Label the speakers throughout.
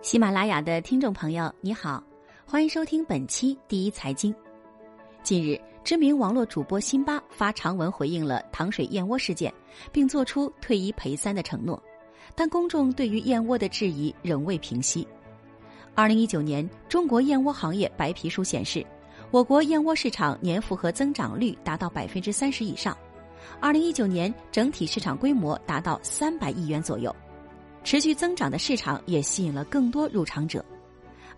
Speaker 1: 喜马拉雅的听众朋友，你好，欢迎收听本期第一财经。近日，知名网络主播辛巴发长文回应了糖水燕窝事件，并作出退一赔三的承诺，但公众对于燕窝的质疑仍未平息。二零一九年中国燕窝行业白皮书显示，我国燕窝市场年复合增长率达到百分之三十以上，二零一九年整体市场规模达到三百亿元左右。持续增长的市场也吸引了更多入场者。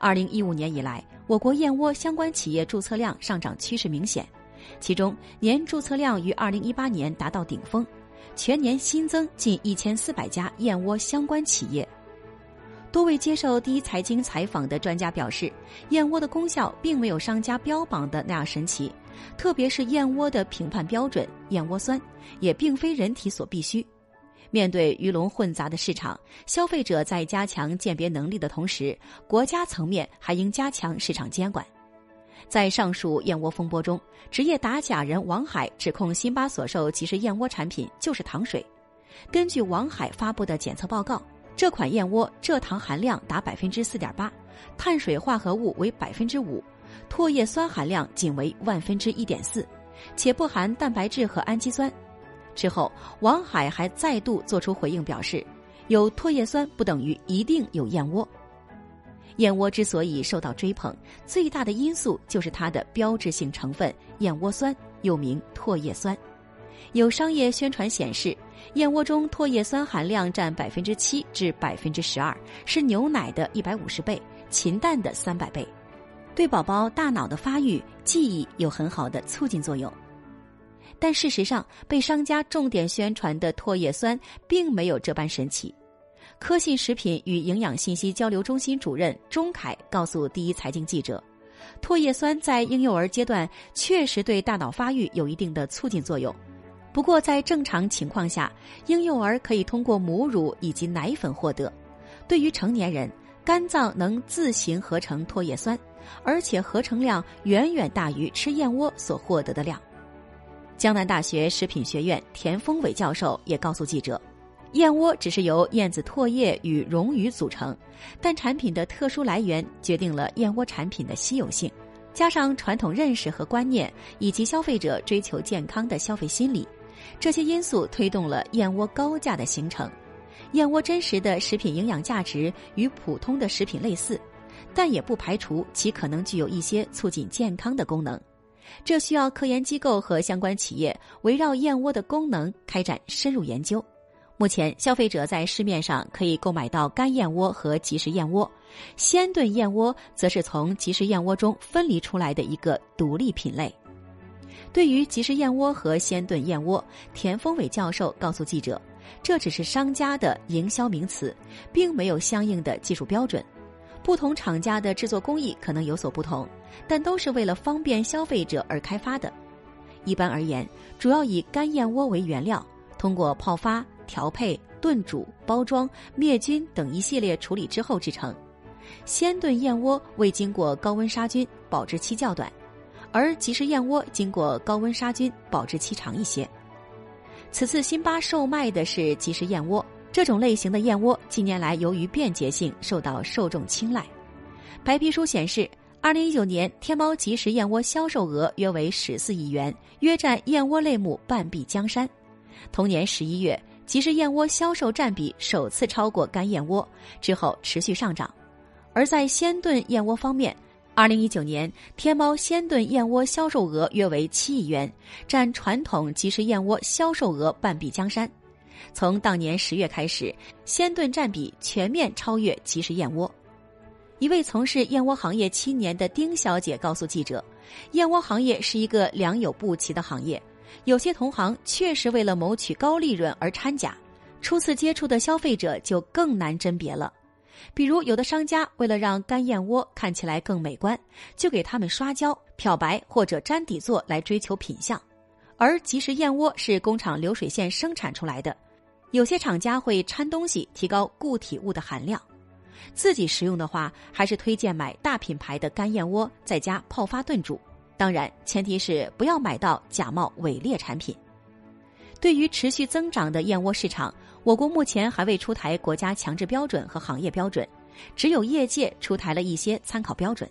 Speaker 1: 二零一五年以来，我国燕窝相关企业注册量上涨趋势明显，其中年注册量于二零一八年达到顶峰，全年新增近一千四百家燕窝相关企业。多位接受第一财经采访的专家表示，燕窝的功效并没有商家标榜的那样神奇，特别是燕窝的评判标准燕窝酸，也并非人体所必须。面对鱼龙混杂的市场，消费者在加强鉴别能力的同时，国家层面还应加强市场监管。在上述燕窝风波中，职业打假人王海指控辛巴所售即食燕窝产品就是糖水。根据王海发布的检测报告，这款燕窝蔗糖含量达百分之四点八，碳水化合物为百分之五，唾液酸含量仅为万分之一点四，且不含蛋白质和氨基酸。之后，王海还再度作出回应，表示有唾液酸不等于一定有燕窝。燕窝之所以受到追捧，最大的因素就是它的标志性成分燕窝酸，又名唾液酸。有商业宣传显示，燕窝中唾液酸含量占百分之七至百分之十二，是牛奶的一百五十倍，禽蛋的三百倍，对宝宝大脑的发育、记忆有很好的促进作用。但事实上，被商家重点宣传的唾液酸并没有这般神奇。科信食品与营养信息交流中心主任钟凯告诉第一财经记者，唾液酸在婴幼儿阶段确实对大脑发育有一定的促进作用。不过，在正常情况下，婴幼儿可以通过母乳以及奶粉获得。对于成年人，肝脏能自行合成唾液酸，而且合成量远远大于吃燕窝所获得的量。江南大学食品学院田丰伟教授也告诉记者，燕窝只是由燕子唾液与溶于组成，但产品的特殊来源决定了燕窝产品的稀有性，加上传统认识和观念，以及消费者追求健康的消费心理，这些因素推动了燕窝高价的形成。燕窝真实的食品营养价值与普通的食品类似，但也不排除其可能具有一些促进健康的功能。这需要科研机构和相关企业围绕燕窝的功能开展深入研究。目前，消费者在市面上可以购买到干燕窝和即食燕窝，鲜炖燕窝则是从即食燕窝中分离出来的一个独立品类。对于即食燕窝和鲜炖燕窝，田丰伟教授告诉记者，这只是商家的营销名词，并没有相应的技术标准。不同厂家的制作工艺可能有所不同，但都是为了方便消费者而开发的。一般而言，主要以干燕窝为原料，通过泡发、调配、炖煮、包装、灭菌等一系列处理之后制成。鲜炖燕窝未经过高温杀菌，保质期较短；而即食燕窝经过高温杀菌，保质期长一些。此次辛巴售卖的是即食燕窝。这种类型的燕窝近年来由于便捷性受到受众青睐。白皮书显示，二零一九年天猫即食燕窝销售额约为十四亿元，约占燕窝类目半壁江山。同年十一月，即食燕窝销售占比首次超过干燕窝，之后持续上涨。而在鲜炖燕窝方面，二零一九年天猫鲜炖燕窝销售额约为七亿元，占传统即食燕窝销售额半壁江山。从当年十月开始，鲜炖占比全面超越即食燕窝。一位从事燕窝行业七年的丁小姐告诉记者：“燕窝行业是一个良莠不齐的行业，有些同行确实为了谋取高利润而掺假，初次接触的消费者就更难甄别了。比如，有的商家为了让干燕窝看起来更美观，就给他们刷胶、漂白或者粘底座来追求品相，而即食燕窝是工厂流水线生产出来的。”有些厂家会掺东西提高固体物的含量，自己食用的话，还是推荐买大品牌的干燕窝，在家泡发炖煮。当然，前提是不要买到假冒伪劣产品。对于持续增长的燕窝市场，我国目前还未出台国家强制标准和行业标准，只有业界出台了一些参考标准。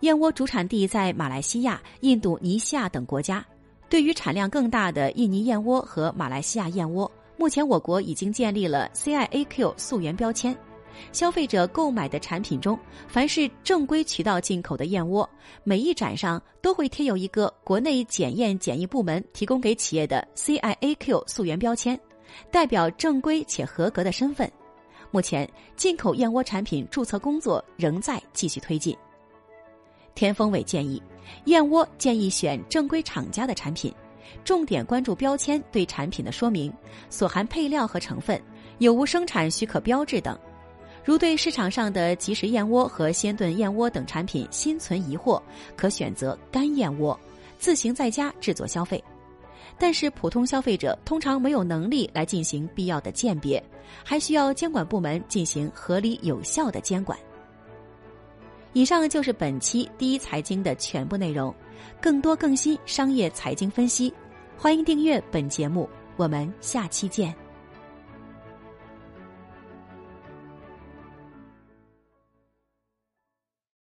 Speaker 1: 燕窝主产地在马来西亚、印度尼西亚等国家。对于产量更大的印尼燕窝和马来西亚燕窝，目前我国已经建立了 CIAQ 溯源标签。消费者购买的产品中，凡是正规渠道进口的燕窝，每一盏上都会贴有一个国内检验检疫部门提供给企业的 CIAQ 溯源标签，代表正规且合格的身份。目前，进口燕窝产品注册工作仍在继续推进。田丰伟建议，燕窝建议选正规厂家的产品，重点关注标签对产品的说明、所含配料和成分、有无生产许可标志等。如对市场上的即食燕窝和鲜炖燕窝等产品心存疑惑，可选择干燕窝，自行在家制作消费。但是普通消费者通常没有能力来进行必要的鉴别，还需要监管部门进行合理有效的监管。以上就是本期第一财经的全部内容，更多更新商业财经分析，欢迎订阅本节目，我们下期见。